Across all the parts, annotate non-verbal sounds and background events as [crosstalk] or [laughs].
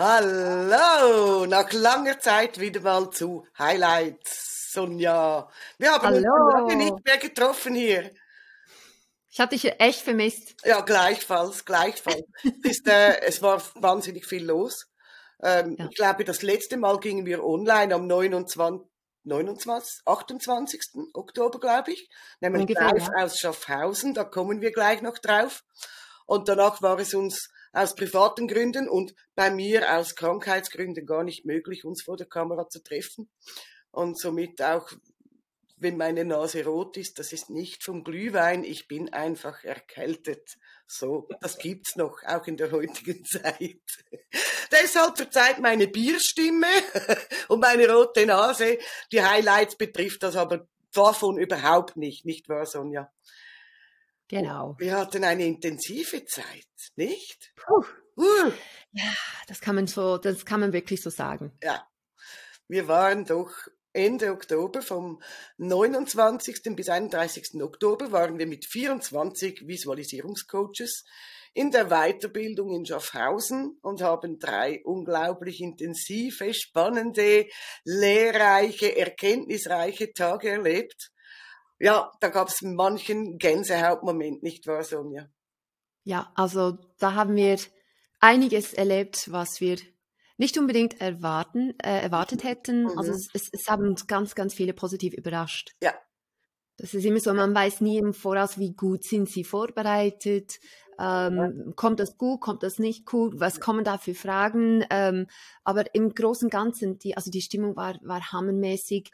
Hallo, nach langer Zeit wieder mal zu Highlights, Sonja. Wir haben Hallo. uns lange nicht mehr getroffen hier. Ich hatte dich echt vermisst. Ja, gleichfalls, gleichfalls. [laughs] es, ist, äh, es war wahnsinnig viel los. Ähm, Ja. Ich glaube, das letzte Mal gingen wir online am 29, 29 28. Oktober, glaube ich. Nämlich Ungefähr, live aus Schaffhausen, da kommen wir gleich noch drauf. Und danach war es uns aus privaten Gründen und bei mir aus Krankheitsgründen gar nicht möglich, uns vor der Kamera zu treffen. Und somit auch, wenn meine Nase rot ist, das ist nicht vom Glühwein, ich bin einfach erkältet. So, das gibt's noch, auch in der heutigen [laughs] Zeit. Deshalb verzeiht meine Bierstimme [laughs] und meine rote Nase. Die Highlights betrifft das aber davon überhaupt nicht, nicht wahr, Sonja? Genau. Wir hatten eine intensive Zeit, nicht? Puh, Uh, das kann man so, das kann man wirklich so sagen. ja, wir waren doch Ende Oktober, vom 29. bis 31. Oktober, waren wir mit 24 Visualisierungscoaches in der Weiterbildung in Schaffhausen und haben drei unglaublich intensive, spannende, lehrreiche, erkenntnisreiche Tage erlebt. Ja, da gab es manchen Gänsehautmoment, nicht wahr, Sonja? Ja, also da haben wir einiges erlebt, was wir nicht unbedingt erwarten, äh, erwartet hätten. Mhm. Also es, es, es haben uns ganz, ganz viele positiv überrascht. Ja. Das ist immer so, man weiß nie im Voraus, wie gut sind sie vorbereitet. Ähm, Kommt das gut, kommt das nicht gut? Was kommen da für Fragen? Ähm, aber im Großen und Ganzen, die, also die Stimmung war, war hammermäßig.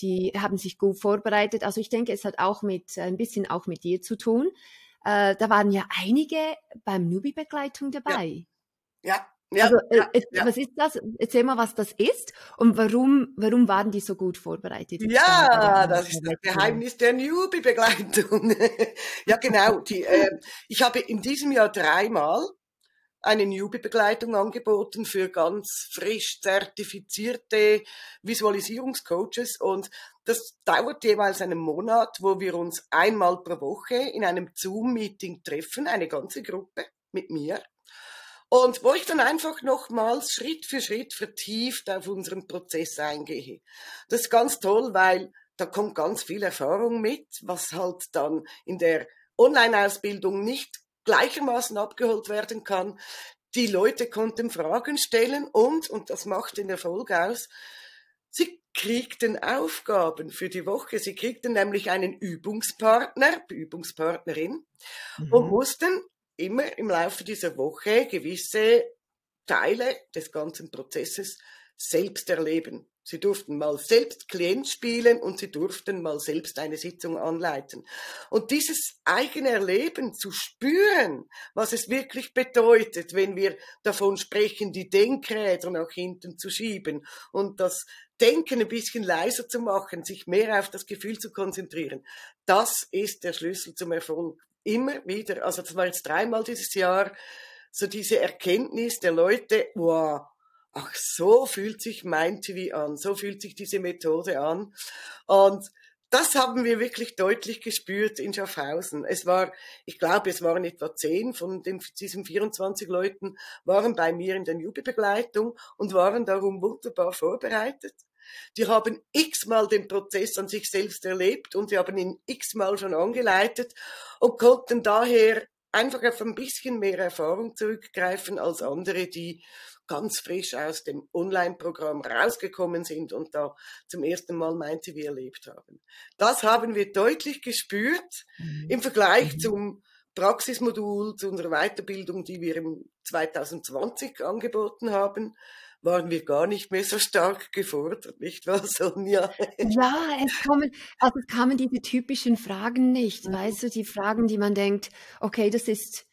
Die haben sich gut vorbereitet. Also ich denke, es hat auch mit äh, ein bisschen auch mit dir zu tun. Äh, da waren ja einige beim Nubi-Begleitung dabei. Ja, ja, also äh, ja, ja. was ist das? Erzähl mal, was das ist und warum, warum waren die so gut vorbereitet? Ja, das ist das Geheimnis der Newbie-Begleitung. [laughs] ja, genau. Die, äh, ich habe in diesem Jahr dreimal eine Newbie-Begleitung angeboten für ganz frisch zertifizierte Visualisierungscoaches und das dauert jeweils einen Monat, wo wir uns einmal pro Woche in einem Zoom-Meeting treffen, eine ganze Gruppe mit mir. Und wo ich dann einfach nochmals Schritt für Schritt vertieft auf unseren Prozess eingehe. Das ist ganz toll, weil da kommt ganz viel Erfahrung mit, was halt dann in der Online-Ausbildung nicht gleichermaßen abgeholt werden kann. Die Leute konnten Fragen stellen und, und das macht den Erfolg aus, sie kriegten Aufgaben für die Woche. Sie kriegten nämlich einen Übungspartner, Übungspartnerin und Mhm. mussten immer im Laufe dieser Woche gewisse Teile des ganzen Prozesses selbst erleben. Sie durften mal selbst Klient spielen und sie durften mal selbst eine Sitzung anleiten. Und dieses eigene Erleben zu spüren, was es wirklich bedeutet, wenn wir davon sprechen, die Denkräder nach hinten zu schieben und das Denken ein bisschen leiser zu machen, sich mehr auf das Gefühl zu konzentrieren, das ist der Schlüssel zum Erfolg. Immer wieder, also das war jetzt dreimal dieses Jahr, so diese Erkenntnis der Leute, wow, ach, so fühlt sich mein TV an, so fühlt sich diese Methode an. Und das haben wir wirklich deutlich gespürt in Schaffhausen. Es war, ich glaube, es waren etwa zehn von den, diesen 24 Leuten waren bei mir in der Jugendbegleitung und waren darum wunderbar vorbereitet. Die haben x-mal den Prozess an sich selbst erlebt und wir haben ihn x-mal schon angeleitet und konnten daher einfach auf ein bisschen mehr Erfahrung zurückgreifen als andere, die ganz frisch aus dem Online-Programm rausgekommen sind und da zum ersten Mal mein TV erlebt haben. Das haben wir deutlich gespürt Mhm. im Vergleich Mhm. zum Praxismodul, zu unserer Weiterbildung, die wir im 2020 angeboten haben, waren wir gar nicht mehr so stark gefordert, nicht wahr, Sonja? Ja, es kommen, also es kamen diese typischen Fragen nicht, Mhm. weißt du, die Fragen, die man denkt, okay, das ist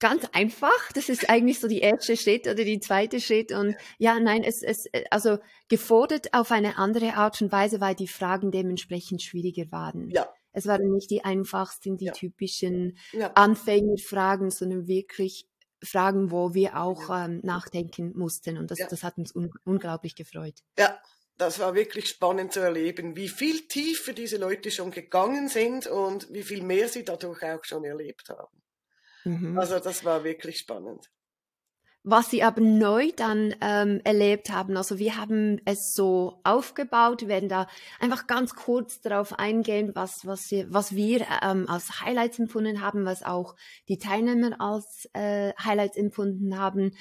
ganz einfach, das ist eigentlich so die erste Schritt oder die zweite Schritt und ja, nein, es, es, äh, also gefordert auf eine andere Art und Weise, weil die Fragen dementsprechend schwieriger waren. Ja, Es waren nicht die einfachsten, die Ja. typischen ja, Anfängerfragen, sondern wirklich Fragen, wo wir auch ähm, nachdenken mussten und das, Ja. das hat uns un unglaublich gefreut. ja. Das war wirklich spannend zu erleben, wie viel tiefer diese Leute schon gegangen sind und wie viel mehr sie dadurch auch schon erlebt haben. Mhm. Also das war wirklich spannend. Was sie aber neu dann ähm, erlebt haben, also wir haben es so aufgebaut, werden da einfach ganz kurz darauf eingehen, was, was, wir, was wir ähm, als Highlights empfunden haben, was auch die Teilnehmer als äh, Highlights empfunden haben.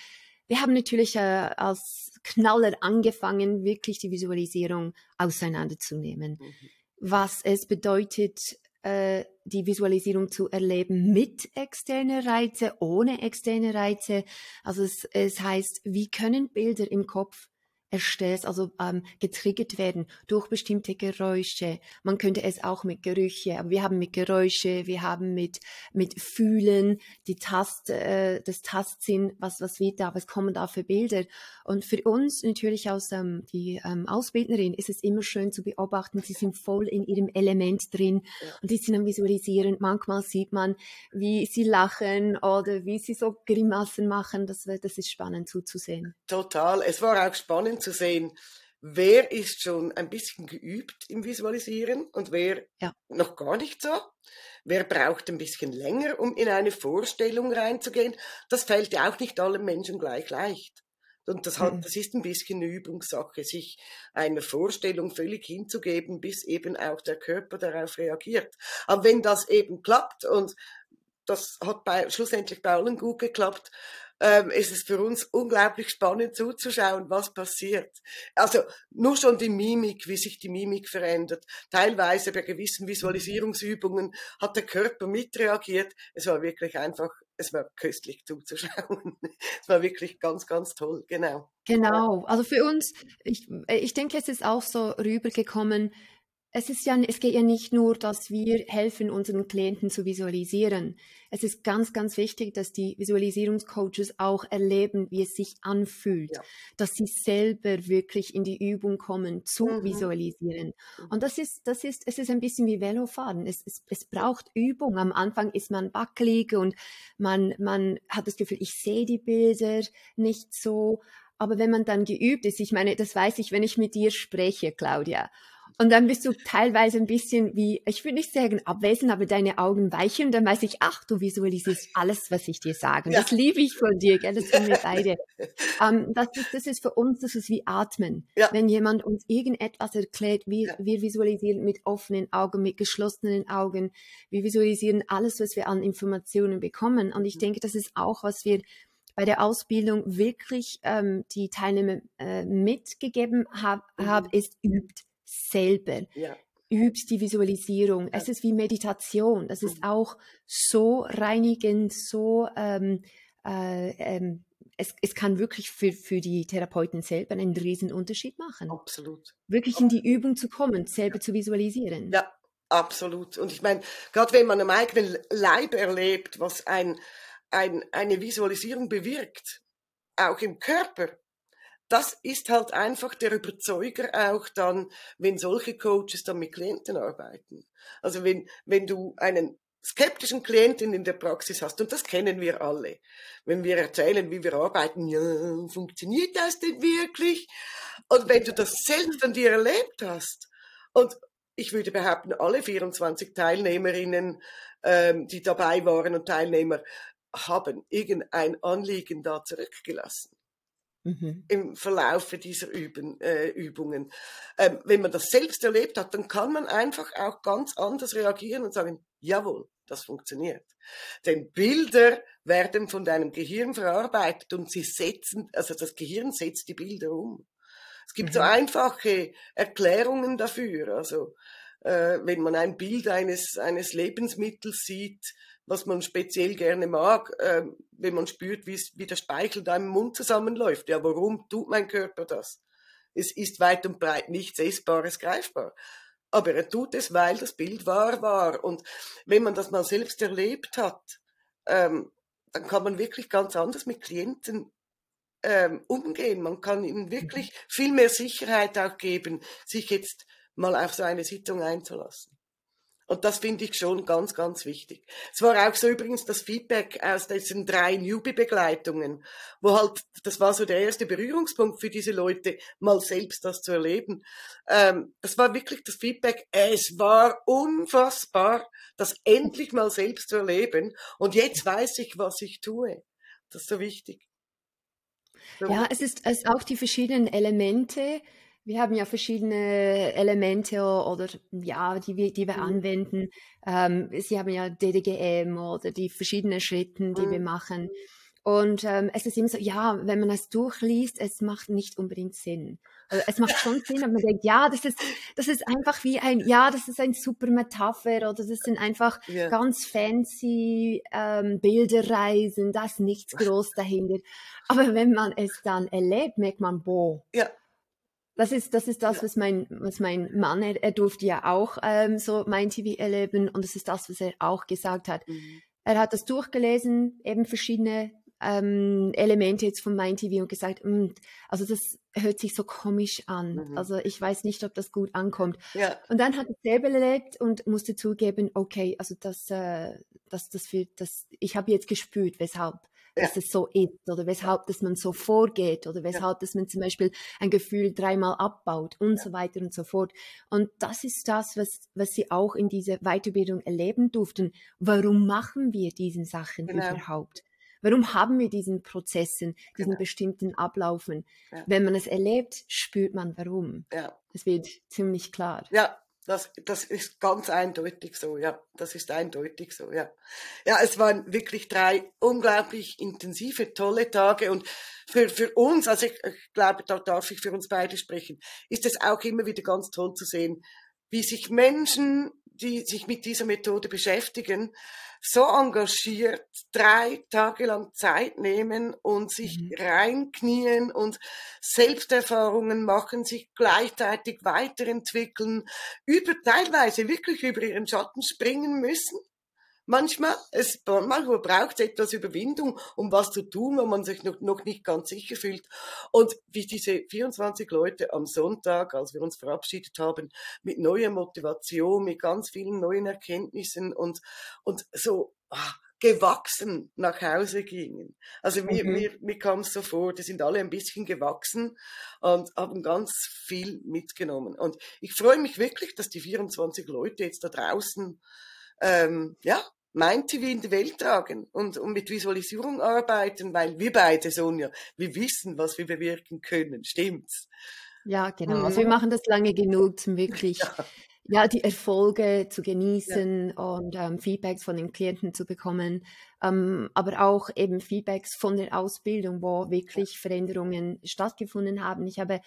Wir haben natürlich äh, als Knaller angefangen, wirklich die Visualisierung auseinanderzunehmen. Mhm. Was es bedeutet, äh, die Visualisierung zu erleben mit externer Reize, ohne externe Reize. Also es, es heißt, wie können Bilder im Kopf erstellt, also ähm, getriggert werden durch bestimmte Geräusche. Man könnte es auch mit Gerüche, aber wir haben mit Geräusche, wir haben mit mit Fühlen, die Tast, äh, das Tastsinn, was was wird da, was kommen da für Bilder. Und für uns natürlich aus ähm, die ähm, Ausbildnerin ist es immer schön zu beobachten, sie sind voll in ihrem Element drin und die sind am Visualisieren. Manchmal sieht man, wie sie lachen oder wie sie so Grimassen machen. Das, das ist spannend zuzusehen. Total. Es war auch spannend zu sehen, wer ist schon ein bisschen geübt im Visualisieren und wer ja. noch gar nicht so. Wer braucht ein bisschen länger, um in eine Vorstellung reinzugehen. Das fällt ja auch nicht allen Menschen gleich leicht. Und das, hat, mhm. das ist ein bisschen eine Übungssache, sich einer Vorstellung völlig hinzugeben, bis eben auch der Körper darauf reagiert. Aber wenn das eben klappt und das hat bei, schlussendlich bei allen gut geklappt, ähm, ist es für uns unglaublich spannend zuzuschauen, was passiert. Also nur schon die Mimik, wie sich die Mimik verändert. Teilweise bei gewissen Visualisierungsübungen hat der Körper mitreagiert. Es war wirklich einfach, es war köstlich zuzuschauen. [laughs] es war wirklich ganz, ganz toll, genau. Genau, also für uns, ich, ich denke, es ist auch so rübergekommen, es ist ja, es geht ja nicht nur, dass wir helfen, unseren Klienten zu visualisieren. Es ist ganz, ganz wichtig, dass die Visualisierungscoaches auch erleben, wie es sich anfühlt, ja. dass sie selber wirklich in die Übung kommen, zu mhm. visualisieren. Mhm. Und das ist, das ist, es ist ein bisschen wie Velofahren. Es, es, es braucht Übung. Am Anfang ist man wackelig und man, man hat das Gefühl, ich sehe die Bilder nicht so. Aber wenn man dann geübt ist, ich meine, das weiß ich, wenn ich mit dir spreche, Claudia, und dann bist du teilweise ein bisschen wie, ich würde nicht sagen abwesend, aber deine Augen weichen und dann weiß ich, ach, du visualisierst alles, was ich dir sage. Und ja. das liebe ich von dir, gell? das tun wir [laughs] beide. um, ähm, das, ist, das ist für uns, das ist wie Atmen. Ja. Wenn jemand uns irgendetwas erklärt, wir, ja. wir visualisieren mit offenen Augen, mit geschlossenen Augen. Wir visualisieren alles, was wir an Informationen bekommen. Und ich mhm. denke, das ist auch, was wir bei der Ausbildung wirklich ähm, die Teilnehmer äh, mitgegeben haben, mhm. hab, ist übt selber. Ja. Übst die Visualisierung. Ja. Es ist wie Meditation. Das ist mhm. auch so reinigend, so ähm, äh, ähm, es, es kann wirklich für, für die Therapeuten selber einen riesen Unterschied machen. Absolut. Wirklich in die Übung zu kommen, selber zu visualisieren. Ja, absolut. Und ich meine, gerade wenn man am eigenen Leib erlebt, was ein, ein, eine Visualisierung bewirkt, auch im Körper, das ist halt einfach der Überzeuger auch dann, wenn solche Coaches dann mit Klienten arbeiten. Also wenn, wenn du einen skeptischen Klienten in der Praxis hast, und das kennen wir alle, wenn wir erzählen, wie wir arbeiten, ja, funktioniert das denn wirklich? Und wenn du das selbst an dir erlebt hast, und ich würde behaupten, alle 24 Teilnehmerinnen, ähm, die dabei waren und Teilnehmer, haben irgendein Anliegen da zurückgelassen mhm. im Verlaufe dieser Üben, äh, Übungen. Ähm, wenn man das selbst erlebt hat, dann kann man einfach auch ganz anders reagieren und sagen, jawohl, das funktioniert. Denn Bilder werden von deinem Gehirn verarbeitet und sie setzen, also das Gehirn setzt die Bilder um. Es gibt mhm. so einfache Erklärungen dafür. Also äh, wenn man ein Bild eines, eines Lebensmittels sieht, was man speziell gerne mag, äh, wenn man spürt, wie der Speichel da im Mund zusammenläuft. Ja, warum tut mein Körper das? Es ist weit und breit nichts Essbares greifbar. Aber er tut es, weil das Bild wahr war. Und wenn man das mal selbst erlebt hat, ähm, dann kann man wirklich ganz anders mit Klienten ähm, umgehen. Man kann ihnen wirklich viel mehr Sicherheit auch geben, sich jetzt mal auf so eine Sitzung einzulassen. Und das finde ich schon ganz, ganz wichtig. Es war auch so übrigens das Feedback aus diesen drei Newbie-Begleitungen, wo halt, das war so der erste Berührungspunkt für diese Leute, mal selbst das zu erleben. Ähm, das war wirklich das Feedback, es war unfassbar, das endlich mal selbst zu erleben. Und jetzt weiß ich, was ich tue. Das ist so wichtig. Ja, es ist, es ist auch die verschiedenen Elemente. Wir haben ja verschiedene Elemente oder ja, die wir, die wir mhm. anwenden. Ähm, Sie haben ja DDGM oder die verschiedenen Schritte, die mhm. wir machen. Und ähm, es ist immer so, ja, wenn man es durchliest, es macht nicht unbedingt Sinn. Also es macht schon Sinn, aber man denkt, ja, das ist, das ist einfach wie ein, ja, das ist ein super Metapher oder das sind einfach yeah. ganz fancy ähm, Bilderreisen, da ist nichts groß dahinter. Aber wenn man es dann erlebt, merkt man, boah. Ja. Das ist, das ist das, was mein, was mein Mann, er, er durfte ja auch ähm, so mein TV erleben und das ist das, was er auch gesagt hat. Mhm. Er hat das durchgelesen, eben verschiedene ähm, Elemente jetzt von Mind TV und gesagt, mm, also das hört sich so komisch an. Mhm. Also ich weiß nicht, ob das gut ankommt. Ja. Und dann hat er selber erlebt und musste zugeben, okay, also das, äh, das, das, für, das ich habe jetzt gespürt, weshalb. Dass es so ist oder weshalb, dass man so vorgeht oder weshalb, dass man zum Beispiel ein Gefühl dreimal abbaut und so weiter und so fort. Und das ist das, was, was sie auch in dieser Weiterbildung erleben durften. Warum machen wir diese Sachen genau. überhaupt? Warum haben wir diesen Prozessen, diesen genau. bestimmten Ablaufen? Ja. Wenn man es erlebt, spürt man warum. Ja. Es wird ziemlich klar. Ja, das, das ist ganz eindeutig so, ja. Das ist eindeutig so, ja. Ja, es waren wirklich drei unglaublich intensive, tolle Tage und für, für uns, also ich, ich glaube, da darf ich für uns beide sprechen, ist es auch immer wieder ganz toll zu sehen, wie sich Menschen, die sich mit dieser Methode beschäftigen, so engagiert drei Tage lang Zeit nehmen und sich mhm. reinknien und Selbsterfahrungen machen, sich gleichzeitig weiterentwickeln, über teilweise wirklich über ihren Schatten springen müssen manchmal, es, manchmal braucht es etwas Überwindung, um was zu tun, wo man sich noch, noch nicht ganz sicher fühlt. Und wie diese 24 Leute am Sonntag, als wir uns verabschiedet haben, mit neuer Motivation, mit ganz vielen neuen Erkenntnissen und, und so, ach, gewachsen nach Hause gingen. Also mir, mhm. mir, mir kam es so vor, die sind alle ein bisschen gewachsen und haben ganz viel mitgenommen. Und ich freue mich wirklich, dass die 24 Leute jetzt da draußen ähm, ja, mein TV in die Welt tragen und, und mit Visualisierung arbeiten, weil wir beide, Sonja, wir wissen, was wir bewirken können. Stimmt's? Ja, genau. Also wir mhm. machen das lange genug, um wirklich ja. ja die Erfolge zu genießen ja. und ähm, Feedbacks von den Klienten zu bekommen, ähm, aber auch eben Feedbacks von der Ausbildung, wo wirklich Veränderungen stattgefunden haben. Ich habe,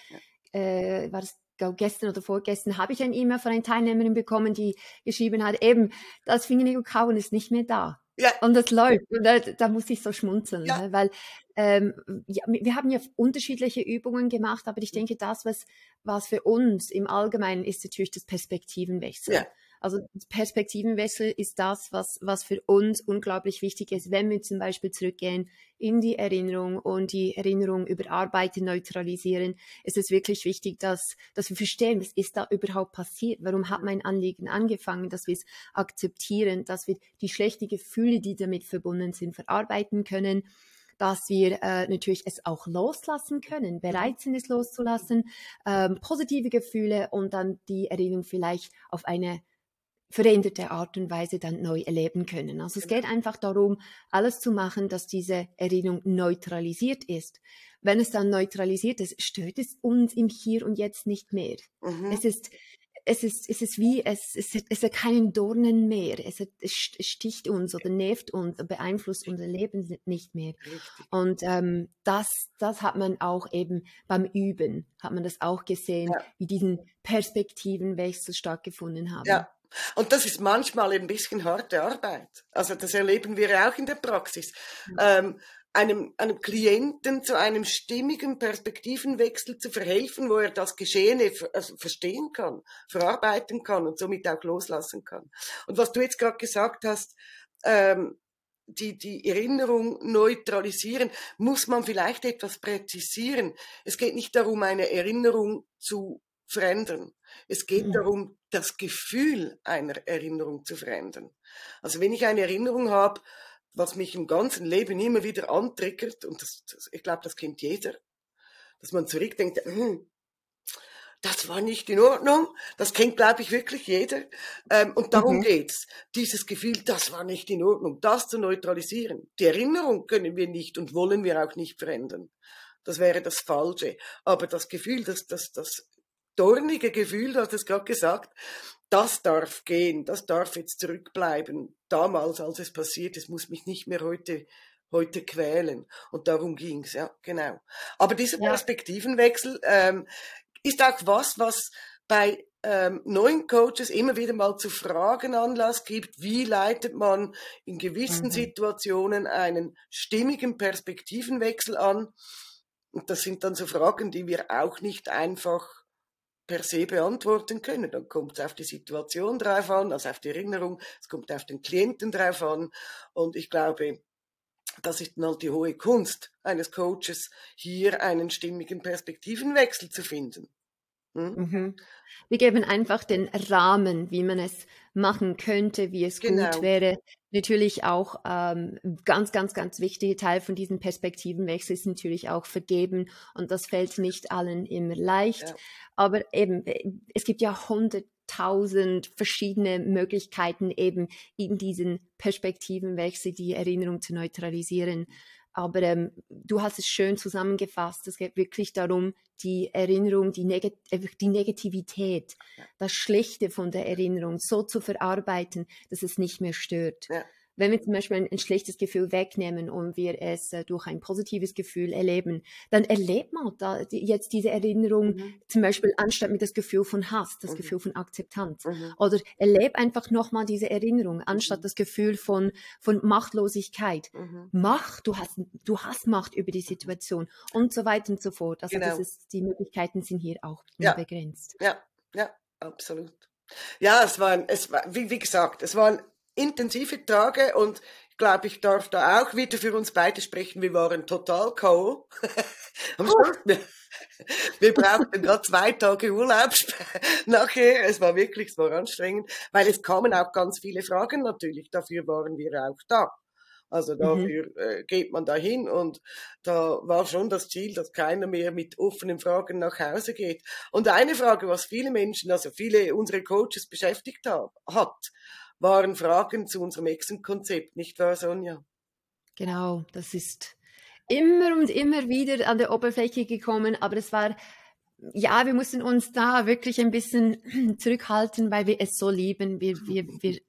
äh, war das gestern oder vorgestern habe ich ein E-Mail von einer Teilnehmerin bekommen, die geschrieben hat, eben, das Fingernägel-Kauen ist nicht mehr da. Ja. Und das läuft. Und da, da muss ich so schmunzeln, ja. Ne? weil ähm, ja, wir haben ja unterschiedliche Übungen gemacht, aber ich denke, das, was, was für uns im Allgemeinen ist, natürlich das Perspektivenwechsel. Ja. Also Perspektivenwechsel ist das, was, was für uns unglaublich wichtig ist, wenn wir zum Beispiel zurückgehen in die Erinnerung und die Erinnerung überarbeiten, neutralisieren. ist Es wirklich wichtig, dass, dass wir verstehen, was ist da überhaupt passiert? Warum hat mein Anliegen angefangen? Dass wir es akzeptieren, dass wir die schlechten Gefühle, die damit verbunden sind, verarbeiten können dass wir äh, natürlich es auch loslassen können, bereit sind es loszulassen, ähm, positive Gefühle und dann die Erinnerung vielleicht auf eine veränderte Art und Weise dann neu erleben können. Also es geht einfach darum, alles zu machen, dass diese Erinnerung neutralisiert ist. Wenn es dann neutralisiert ist, stört es uns im Hier und Jetzt nicht mehr. Mhm. Es ist es ist, es ist wie, es, es, es hat keinen Dornen mehr. Es, hat, es sticht uns oder nervt uns, beeinflusst unser Leben nicht mehr. Und ähm, das, das hat man auch eben beim Üben, hat man das auch gesehen, ja. wie diesen Perspektivenwechsel stattgefunden haben. Ja, und das ist manchmal ein bisschen harte Arbeit. Also das erleben wir auch in der Praxis. Mhm. Ähm, einem, einem Klienten zu einem stimmigen Perspektivenwechsel zu verhelfen, wo er das Geschehene also verstehen kann, verarbeiten kann und somit auch loslassen kann. Und was du jetzt gerade gesagt hast, ähm, die, die Erinnerung neutralisieren, muss man vielleicht etwas präzisieren. Es geht nicht darum, eine Erinnerung zu verändern. Es geht mhm. darum, das Gefühl einer Erinnerung zu verändern. Also wenn ich eine Erinnerung habe, was mich im ganzen Leben immer wieder antriggert, und das, das, ich glaube, das kennt jeder, dass man zurückdenkt, hm, das war nicht in Ordnung. Das kennt, glaube ich, wirklich jeder. Ähm, und darum mhm. geht's. Dieses Gefühl, das war nicht in Ordnung, das zu neutralisieren. Die Erinnerung können wir nicht und wollen wir auch nicht verändern. Das wäre das Falsche. Aber das Gefühl, das, das, das dornige Gefühl, du hast es gerade gesagt, das darf gehen, das darf jetzt zurückbleiben. Damals, als es passiert ist, muss mich nicht mehr heute heute quälen. Und darum ging's, ja, genau. Aber dieser. Perspektivenwechsel ähm, ist auch was, was bei ähm, neuen Coaches immer wieder mal zu Fragen Anlass gibt, wie leitet man in gewissen mhm. Situationen einen stimmigen Perspektivenwechsel an. Und das sind dann so Fragen, die wir auch nicht einfach per se beantworten können. Dann kommt es auf die Situation drauf an, also auf die Erinnerung, es kommt auf den Klienten drauf an. Und ich glaube, das ist dann halt die hohe Kunst eines Coaches, hier einen stimmigen Perspektivenwechsel zu finden. Hm? Mhm. Wir geben einfach den Rahmen, wie man es machen könnte, wie es genau. gut wäre. Natürlich auch ähm, ganz, ganz, ganz wichtiger Teil von diesem Perspektivenwechsel ist natürlich auch vergeben und das fällt nicht allen immer leicht. Ja. Aber eben, äh, es gibt ja hunderttausend verschiedene Möglichkeiten, eben in diesen Perspektivenwechsel die Erinnerung zu neutralisieren. Aber ähm, du hast es schön zusammengefasst. Es geht wirklich darum, die Erinnerung, die, Neg die Negativität, das Schlechte von der Erinnerung so zu verarbeiten, dass es nicht mehr stört. Ja wenn wir zum Beispiel ein, ein schlechtes Gefühl wegnehmen und wir es äh, durch ein positives Gefühl erleben, dann erlebt man da die, jetzt diese Erinnerung mhm. zum Beispiel anstatt mit das Gefühl von Hass, das mhm. Gefühl von Akzeptanz. Mhm. Oder erlebe einfach nochmal diese Erinnerung anstatt mhm. das Gefühl von, von Machtlosigkeit. Mhm. Macht, du hast, du hast Macht über die Situation und so weiter und so fort. Also genau. das ist, die Möglichkeiten sind hier auch ja. begrenzt. Ja, ja, absolut. Ja, es war, es war, wie, wie gesagt, es waren intensive Tage und ich glaube, ich darf da auch wieder für uns beide sprechen. Wir waren total K.O. [laughs] Am Schluss, wir, wir brauchten gerade zwei Tage Urlaub [laughs] nachher. Es war wirklich, es war anstrengend, weil es kamen auch ganz viele Fragen natürlich. Dafür waren wir auch da. Also mhm. dafür mhm. äh, geht man dahin und da war schon das Ziel, dass keiner mehr mit offenen Fragen nach Hause geht. Und eine Frage, was viele Menschen, also viele unserer Coaches beschäftigt haben, hat, waren Fragen zu unserem Exen-Konzept, nicht wahr, Sonja? Genau, das ist immer und immer wieder an der Oberfläche gekommen, aber es war ja, wir mussten uns da wirklich ein bisschen [clears throat] zurückhalten, weil wir es so lieben. Wir, wir, wir,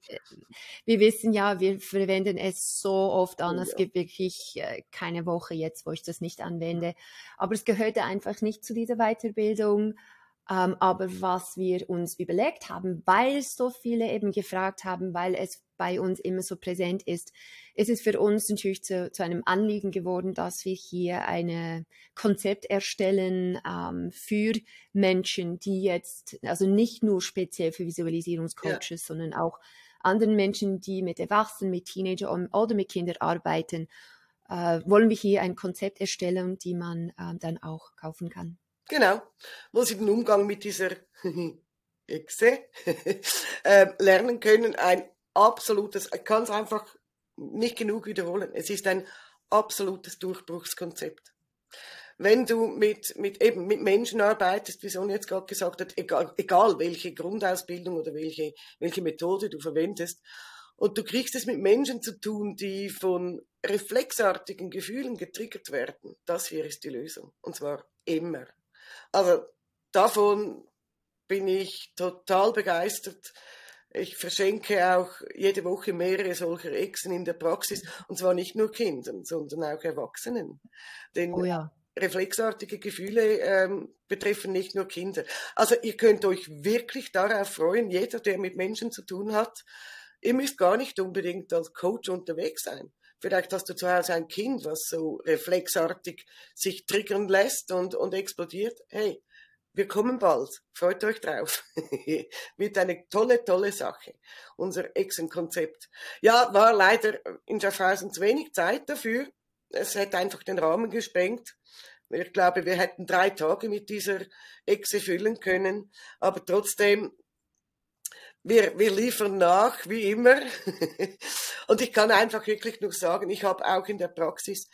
wir wissen ja, wir verwenden es so oft an. Oh es gibt wirklich äh, keine Woche jetzt, wo ich das nicht anwende. Aber es gehörte einfach nicht zu dieser Weiterbildung. Ähm, aber was wir uns überlegt haben, weil so viele eben gefragt haben, weil es bei uns immer so präsent ist, ist es für uns natürlich zu, zu einem Anliegen geworden, dass wir hier ein Konzept erstellen ähm, für Menschen, die jetzt, also nicht nur speziell für Visualisierungscoaches, ja. sondern auch anderen Menschen, die mit Erwachsenen, mit Teenagern oder mit Kindern arbeiten, äh, wollen wir hier ein Konzept erstellen, die man äh, dann auch kaufen kann. Genau, wo sie den Umgang mit dieser [laughs] Echse [laughs] äh, lernen können. Ein absolutes, ich kann es einfach nicht genug wiederholen. Es ist ein absolutes Durchbruchskonzept. Wenn du mit, mit, eben mit Menschen arbeitest, wie Sonja jetzt gerade gesagt hat, egal, egal welche Grundausbildung oder welche, welche Methode du verwendest, und du kriegst es mit Menschen zu tun, die von reflexartigen Gefühlen getriggert werden, das hier ist die Lösung. Und zwar immer. Also davon bin ich total begeistert. Ich verschenke auch jede Woche mehrere solcher Echsen in der Praxis und zwar nicht nur Kindern, sondern auch Erwachsenen. Denn oh ja. reflexartige Gefühle ähm, betreffen nicht nur Kinder. Also ihr könnt euch wirklich darauf freuen, jeder, der mit Menschen zu tun hat, ihr müsst gar nicht unbedingt als Coach unterwegs sein. Vielleicht hast du zu Hause ein Kind, was so reflexartig sich triggern lässt und, und explodiert. Hey, wir kommen bald. Freut euch drauf. [laughs] Wird eine tolle, tolle Sache. Unser Exen-Konzept. Ja, war leider in Schaffhausen zu wenig Zeit dafür. Es hätte einfach den Rahmen gesprengt. Ich glaube, wir hätten drei Tage mit dieser Exe füllen können. Aber trotzdem wir, wir liefern nach, wie immer. [laughs] und ich kann einfach wirklich nur sagen, ich habe auch in der Praxis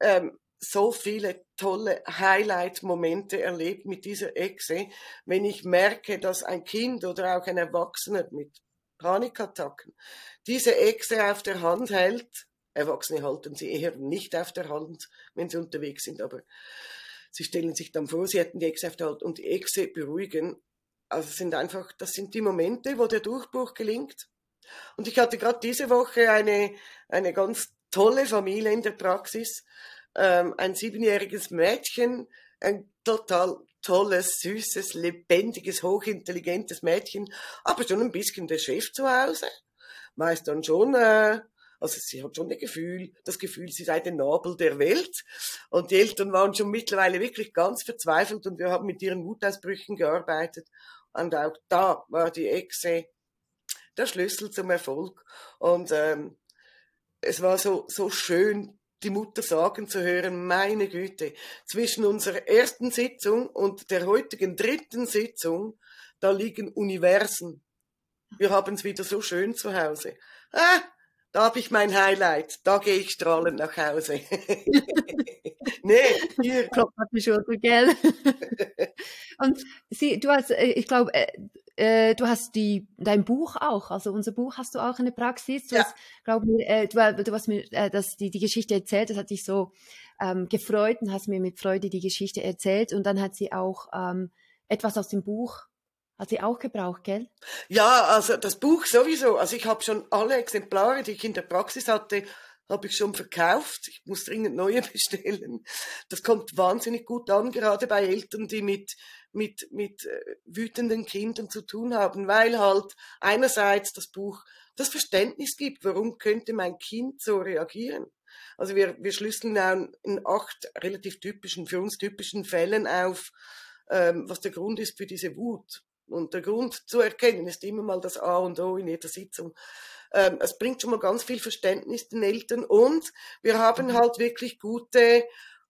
ähm, so viele tolle Highlight-Momente erlebt mit dieser Echse, wenn ich merke, dass ein Kind oder auch ein Erwachsener mit Panikattacken diese Echse auf der Hand hält. Erwachsene halten sie eher nicht auf der Hand, wenn sie unterwegs sind, aber sie stellen sich dann vor, sie hätten die Echse auf der Hand und die Echse beruhigen. Also sind einfach, das sind die Momente, wo der Durchbruch gelingt. Und ich hatte gerade diese Woche eine, eine ganz tolle Familie in der Praxis. Ähm, ein siebenjähriges Mädchen, ein total tolles, süßes, lebendiges, hochintelligentes Mädchen, aber schon ein bisschen der Chef zu Hause. Meist dann schon, äh, also sie hat schon das Gefühl, das Gefühl, sie sei der Nabel der Welt. Und die Eltern waren schon mittlerweile wirklich ganz verzweifelt und wir haben mit ihren Wutausbrüchen gearbeitet. Und auch da war die Echse der Schlüssel zum Erfolg. Und ähm, es war so, so schön, die Mutter sagen zu hören, meine Güte, zwischen unserer ersten Sitzung und der heutigen dritten Sitzung, da liegen Universen. Wir haben es wieder so schön zu Hause. Ah, da habe ich mein Highlight. Da gehe ich strahlend nach Hause. [laughs] nee, hier. [laughs] Klopft auf die Schulter, gell? [laughs] Und sie, du hast, äh, ich glaube, äh, äh, du hast die, dein Buch auch, also unser Buch hast du auch in der Praxis. Du ja. hast, glaube ich, äh, du, du hast mir äh, das, die, die Geschichte erzählt, das hat dich so ähm, gefreut und hast mir mit Freude die Geschichte erzählt und dann hat sie auch ähm, etwas aus dem Buch hat sie auch gebraucht, gell? Ja, also das Buch sowieso. Also ich habe schon alle Exemplare, die ich in der Praxis hatte, habe ich schon verkauft. Ich muss dringend neue [laughs] bestellen. Das kommt wahnsinnig gut an, gerade bei Eltern, die mit, mit, mit äh, wütenden Kindern zu tun haben, weil halt einerseits das Buch das Verständnis gibt, warum könnte mein Kind so reagieren. Also wir, wir schlüsseln in acht relativ typischen, für uns typischen Fällen auf, ähm, was der Grund ist für diese Wut. Und der Grund zu erkennen ist immer mal das A und O in jeder Sitzung. Ähm, es bringt schon mal ganz viel Verständnis den Eltern und wir haben mhm. halt wirklich gute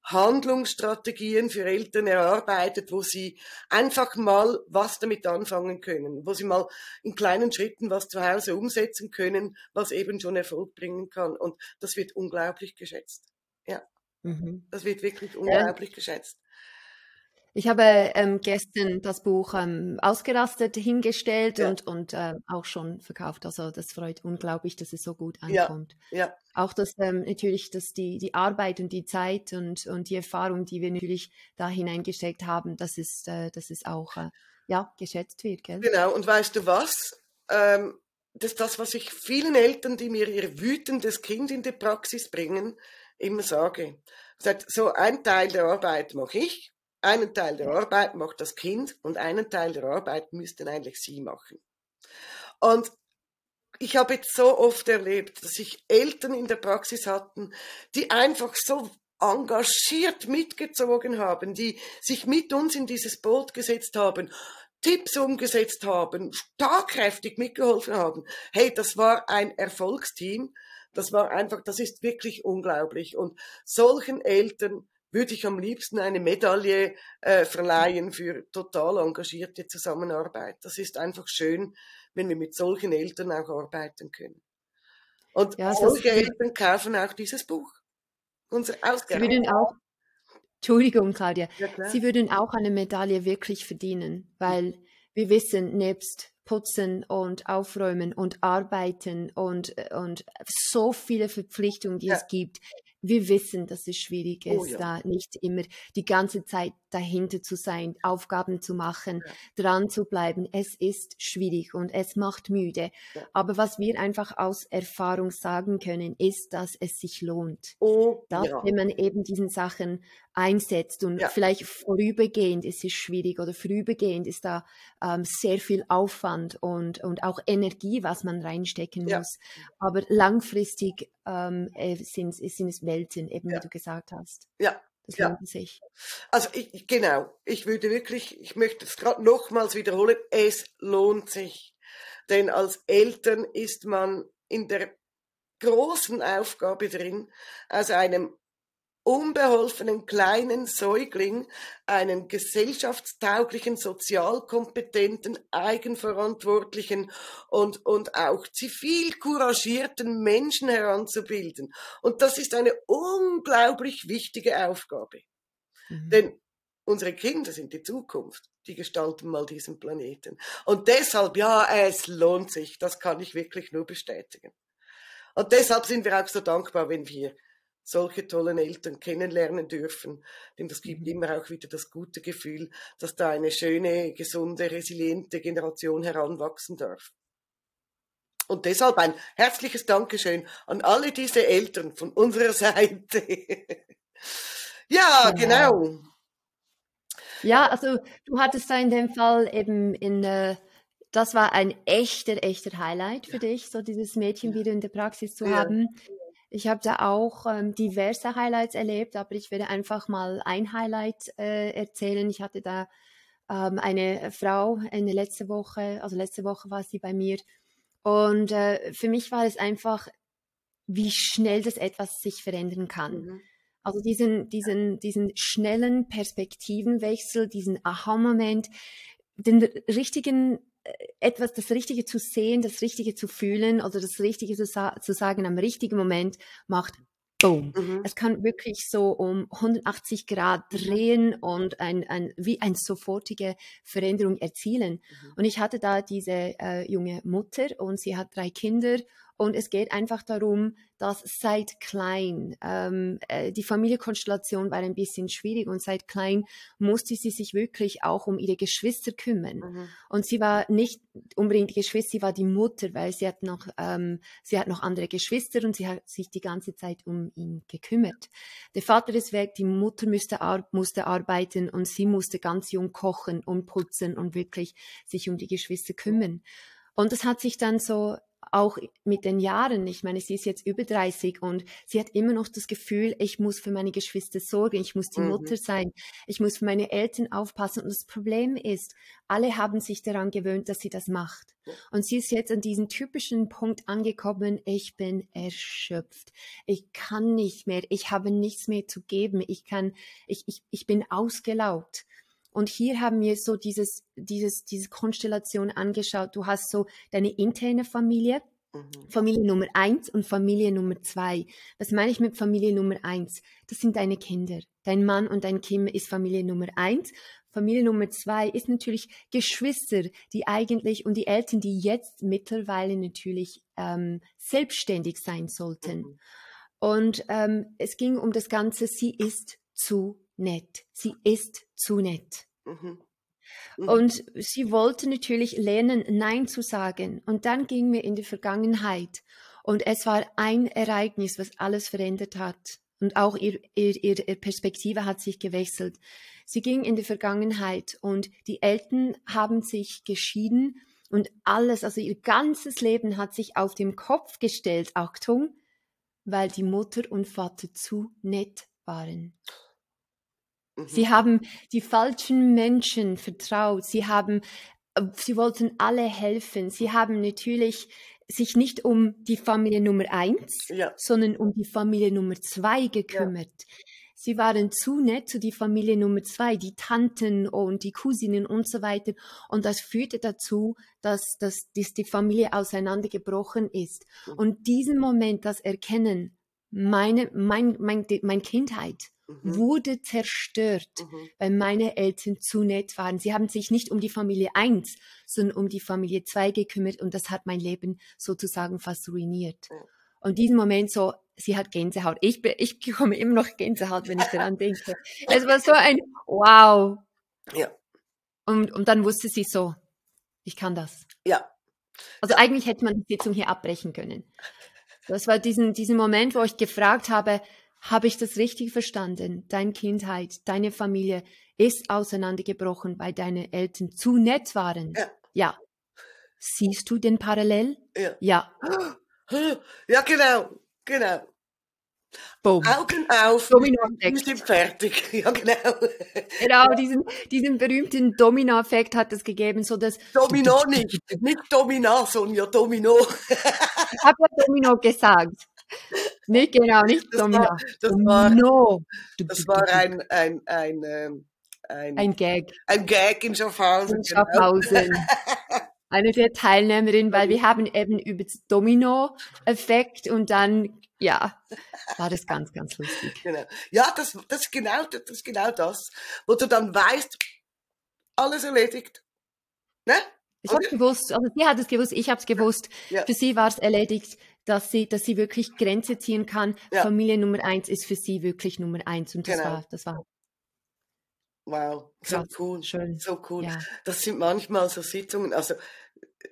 Handlungsstrategien für Eltern erarbeitet, wo sie einfach mal was damit anfangen können, wo sie mal in kleinen Schritten was zu Hause umsetzen können, was eben schon Erfolg bringen kann. Und das wird unglaublich geschätzt. Ja. Mhm. Das wird wirklich unglaublich ja. geschätzt. Ich habe ähm, gestern das Buch ähm, ausgerastet hingestellt ja. und, und äh, auch schon verkauft. Also das freut unglaublich, dass es so gut ankommt. Ja. ja. Auch dass ähm, natürlich, dass die, die Arbeit und die Zeit und, und die Erfahrung, die wir natürlich da hineingesteckt haben, dass es, äh, dass es auch äh, ja, geschätzt wird. Gell? Genau, und weißt du was? Ähm, das ist das, was ich vielen Eltern, die mir ihr wütendes Kind in die Praxis bringen, immer sage. So ein Teil der Arbeit mache ich einen Teil der Arbeit macht das Kind und einen Teil der Arbeit müssten eigentlich Sie machen. Und ich habe jetzt so oft erlebt, dass sich Eltern in der Praxis hatten, die einfach so engagiert mitgezogen haben, die sich mit uns in dieses Boot gesetzt haben, Tipps umgesetzt haben, starkkräftig mitgeholfen haben. Hey, das war ein Erfolgsteam. Das war einfach, das ist wirklich unglaublich. Und solchen Eltern würde ich am liebsten eine Medaille äh, verleihen für total engagierte Zusammenarbeit. Das ist einfach schön, wenn wir mit solchen Eltern auch arbeiten können. Und ja, solche Eltern kaufen auch dieses Buch. Unser Sie würden auch, Entschuldigung, Claudia, ja, Sie würden auch eine Medaille wirklich verdienen, weil wir wissen, nebst Putzen und Aufräumen und Arbeiten und, und so viele Verpflichtungen, die ja. es gibt, wir wissen, dass es schwierig oh ist, oh, ja. da nicht immer die ganze Zeit dahinter zu sein, Aufgaben zu machen, ja. dran zu bleiben. Es ist schwierig und es macht müde. Ja. Aber was wir einfach aus Erfahrung sagen können, ist, dass es sich lohnt. Oh, dass wenn man eben diesen Sachen einsetzt und vielleicht vorübergehend ist es schwierig oder vorübergehend ist da ähm, sehr viel Aufwand und, und auch Energie, was man reinstecken muss. Aber langfristig ähm, äh, sind, sind es Welten, eben wie du gesagt hast. Ja, das ja. lohnt sich. Also ich, genau, ich würde wirklich, ich möchte es gerade nochmals wiederholen, es lohnt sich. Denn als Eltern ist man in der großen Aufgabe drin, aus einem unbeholfenen kleinen Säugling einen gesellschaftstauglichen, sozialkompetenten, eigenverantwortlichen und, und auch zivil couragierten Menschen heranzubilden. Und das ist eine unglaublich wichtige Aufgabe. Mhm. Denn unsere Kinder sind die Zukunft. Die gestalten mal diesen Planeten. Und deshalb, ja, es lohnt sich. Das kann ich wirklich nur bestätigen. Und deshalb sind wir auch so dankbar, wenn wir solche tollen Eltern kennenlernen dürfen. Denn das gibt mhm. immer auch wieder das gute Gefühl, dass da eine schöne, gesunde, resiliente Generation heranwachsen darf. Und deshalb ein herzliches Dankeschön an alle diese Eltern von unserer [laughs] Seite. ja, genau. Ja, also du hattest da in dem Fall eben in, äh, das war ein echter, echter Highlight für dich, so dieses Mädchen wieder in der Praxis zu ja. haben. Ich habe da auch ähm, diverse Highlights erlebt, aber ich werde einfach mal ein Highlight äh, erzählen. Ich hatte da ähm, eine Frau eine letzte Woche, also letzte Woche war sie bei mir. Und äh, für mich war es einfach, wie schnell das etwas sich verändern kann. Mhm. Also diesen, diesen, diesen schnellen Perspektivenwechsel, diesen Aha-Moment, den richtigen etwas, das Richtige zu sehen, das Richtige zu fühlen oder das Richtige zu, sa zu sagen am richtigen Moment macht Boom. Mhm. Es kann wirklich so um 180 Grad drehen und ein, ein, wie eine sofortige Veränderung erzielen. Mhm. Und ich hatte da diese äh, junge Mutter und sie hat drei Kinder und es geht einfach darum, dass seit klein, ähm, äh, die Familienkonstellation war ein bisschen schwierig und seit klein musste sie sich wirklich auch um ihre Geschwister kümmern. Mhm. Und sie war nicht unbedingt die Geschwister, sie war die Mutter, weil sie hat noch, ähm, sie hat noch andere Geschwister und sie hat sich die ganze Zeit um ihn gekümmert. Der Vater ist weg, die Mutter musste, ar musste arbeiten und sie musste ganz jung kochen und putzen und wirklich sich um die Geschwister kümmern. Und das hat sich dann so auch mit den Jahren, ich meine, sie ist jetzt über 30 und sie hat immer noch das Gefühl, ich muss für meine Geschwister sorgen, ich muss die mhm. Mutter sein, ich muss für meine Eltern aufpassen. Und das Problem ist, alle haben sich daran gewöhnt, dass sie das macht. Und sie ist jetzt an diesem typischen Punkt angekommen, ich bin erschöpft. Ich kann nicht mehr, ich habe nichts mehr zu geben, ich kann, ich, ich, ich bin ausgelaugt. Und hier haben wir so dieses, dieses, diese Konstellation angeschaut. Du hast so deine interne Familie, mhm. Familie Nummer eins und Familie Nummer zwei. Was meine ich mit Familie Nummer eins? Das sind deine Kinder. Dein Mann und dein Kind ist Familie Nummer eins. Familie Nummer zwei ist natürlich Geschwister, die eigentlich und die Eltern, die jetzt mittlerweile natürlich ähm, selbstständig sein sollten. Mhm. Und ähm, es ging um das Ganze, sie ist zu nett. Sie ist zu nett. Mhm. Mhm. Und sie wollte natürlich lernen, Nein zu sagen. Und dann ging mir in die Vergangenheit. Und es war ein Ereignis, was alles verändert hat. Und auch ihr, ihr, ihre Perspektive hat sich gewechselt. Sie ging in die Vergangenheit und die Eltern haben sich geschieden und alles, also ihr ganzes Leben hat sich auf den Kopf gestellt. Achtung, weil die Mutter und Vater zu nett waren. Sie mhm. haben die falschen Menschen vertraut. Sie haben, äh, sie wollten alle helfen. Sie haben natürlich sich nicht um die Familie Nummer eins, ja. sondern um die Familie Nummer zwei gekümmert. Ja. Sie waren zu nett zu die Familie Nummer zwei, die Tanten und die Cousinen und so weiter. Und das führte dazu, dass, dass, dass die Familie auseinandergebrochen ist. Mhm. Und diesen Moment, das Erkennen, meine, mein, mein, mein Kindheit, mhm. wurde zerstört, mhm. weil meine Eltern zu nett waren. Sie haben sich nicht um die Familie 1, sondern um die Familie 2 gekümmert und das hat mein Leben sozusagen fast ruiniert. Mhm. Und diesen Moment so, sie hat Gänsehaut. Ich, ich [laughs] bekomme immer noch Gänsehaut, wenn ich daran denke. Es war so ein Wow. Ja. Und, und dann wusste sie so, ich kann das. Ja. Also eigentlich hätte man die Sitzung hier abbrechen können. Das war diesen, diesen Moment, wo ich gefragt habe, habe ich das richtig verstanden? Deine Kindheit, deine Familie ist auseinandergebrochen, weil deine Eltern zu nett waren. Ja. ja. Siehst du den Parallel? Ja. Ja. [gasps] Ja, genau. Genau. Boom. Augen auf, wir sind fertig. [laughs] Ja, genau. Genau, diesen, diesen berühmten Domino-Effekt hat es gegeben, so dass... Domino nicht, nicht Domina, Sonja, Domino. [laughs] ich habe ja Domino gesagt. Nicht genau, nicht das Domino. War, das war, no. das war ein, ein, ein, ähm, ein, ein Gag. Ein Gag in Schaffhausen. In genau. Schaffhausen. Genau. [laughs] Eine der Teilnehmerinnen, weil wir haben eben über das Domino-Effekt und dann, ja, war das ganz, ganz lustig. Genau. Ja, das, das, ist genau, das ist genau das, wo du dann weißt, alles erledigt. Ne? Ich habe gewusst, also sie hat es gewusst, ich habe es gewusst. Ja. Für sie war es erledigt dass sie, dass sie wirklich Grenze ziehen kann. Ja. Familie Nummer eins ist für sie wirklich Nummer eins. Und das Genau. war, das war Wow, so Krass, cool, schön. so cool. Ja. Das sind manchmal so Sitzungen, also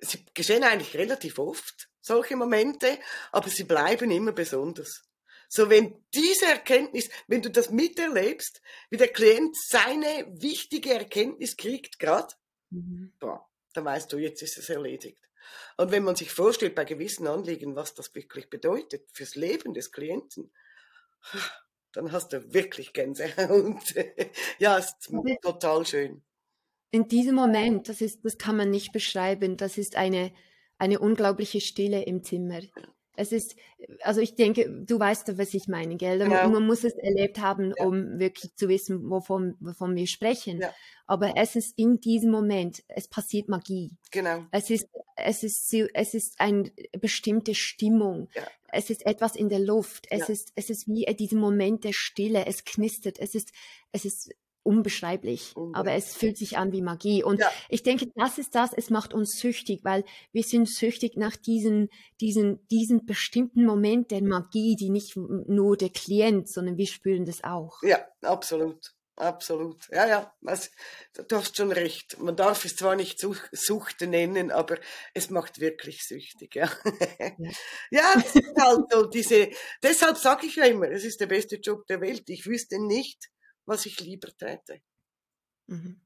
sie geschehen eigentlich relativ oft, solche Momente, aber sie bleiben immer besonders. So, wenn diese Erkenntnis, wenn du das miterlebst, wie der Klient seine wichtige Erkenntnis kriegt, gerade, Mhm. dann weißt du, jetzt ist es erledigt. Und wenn man sich vorstellt, bei gewissen Anliegen, was das wirklich bedeutet fürs Leben des Klienten, dann hast du wirklich Gänsehaut. [laughs] ja, es ist total schön. In diesem Moment, das ist, das kann man nicht beschreiben, das ist eine, eine unglaubliche Stille im Zimmer. Es ist, also ich denke, du weißt, was ich meine, gell? Man, Genau. man muss es erlebt haben, Ja. um wirklich zu wissen, wovon, wovon wir sprechen. Ja. Aber es ist in diesem Moment, es passiert Magie. Genau. Es ist, es ist, es ist eine bestimmte Stimmung. Ja. Es ist etwas in der Luft. Es Ja. ist, es ist wie dieser Moment der Stille. Es knistert. Es ist, es ist unbeschreiblich. Aber es fühlt sich an wie Magie. Und Ja. ich denke, das ist das. Es macht uns süchtig, weil wir sind süchtig nach diesen, diesen, diesen bestimmten Moment der Magie, die nicht nur der Klient, sondern wir spüren das auch. Ja, absolut. Absolut. Ja, ja, also, du hast schon recht. Man darf es zwar nicht Such- Sucht nennen, aber es macht wirklich süchtig, ja. Ja. [laughs] Ja, das ist halt so diese, deshalb sage ich ja immer, es ist der beste Job der Welt. Ich wüsste nicht, was ich lieber täte. Mhm.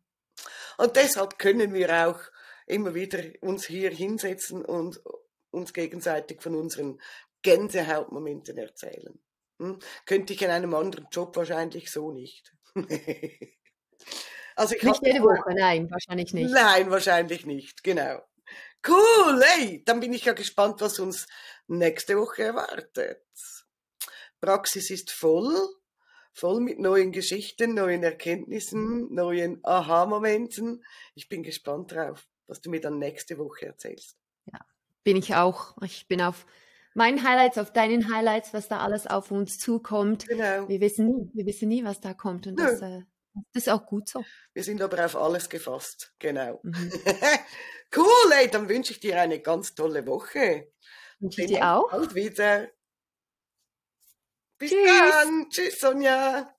Und deshalb können wir auch immer wieder uns hier hinsetzen und uns gegenseitig von unseren Gänsehautmomenten erzählen. Hm? Könnte ich in einem anderen Job wahrscheinlich so nicht. [laughs] also ich Nicht jede Woche, nein, wahrscheinlich nicht. Nein, wahrscheinlich nicht, genau. Cool, hey, dann bin ich ja gespannt, was uns nächste Woche erwartet. Praxis ist voll, voll mit neuen Geschichten, neuen Erkenntnissen, neuen Aha-Momenten. Ich bin gespannt drauf, was du mir dann nächste Woche erzählst. Bin ich auch. Ich bin auf meinen Highlights, auf deinen Highlights, was da alles auf uns zukommt. Genau. Wir wissen nie, wir wissen nie, was da kommt. Und Nö. das, äh, das ist auch gut so. Wir sind aber auf alles gefasst. Genau. Mhm. [laughs] cool, ey, dann wünsche ich dir eine ganz tolle Woche. Wünsche ich dir auch. Bald wieder. Bis Tschüss. dann. Tschüss, Sonja.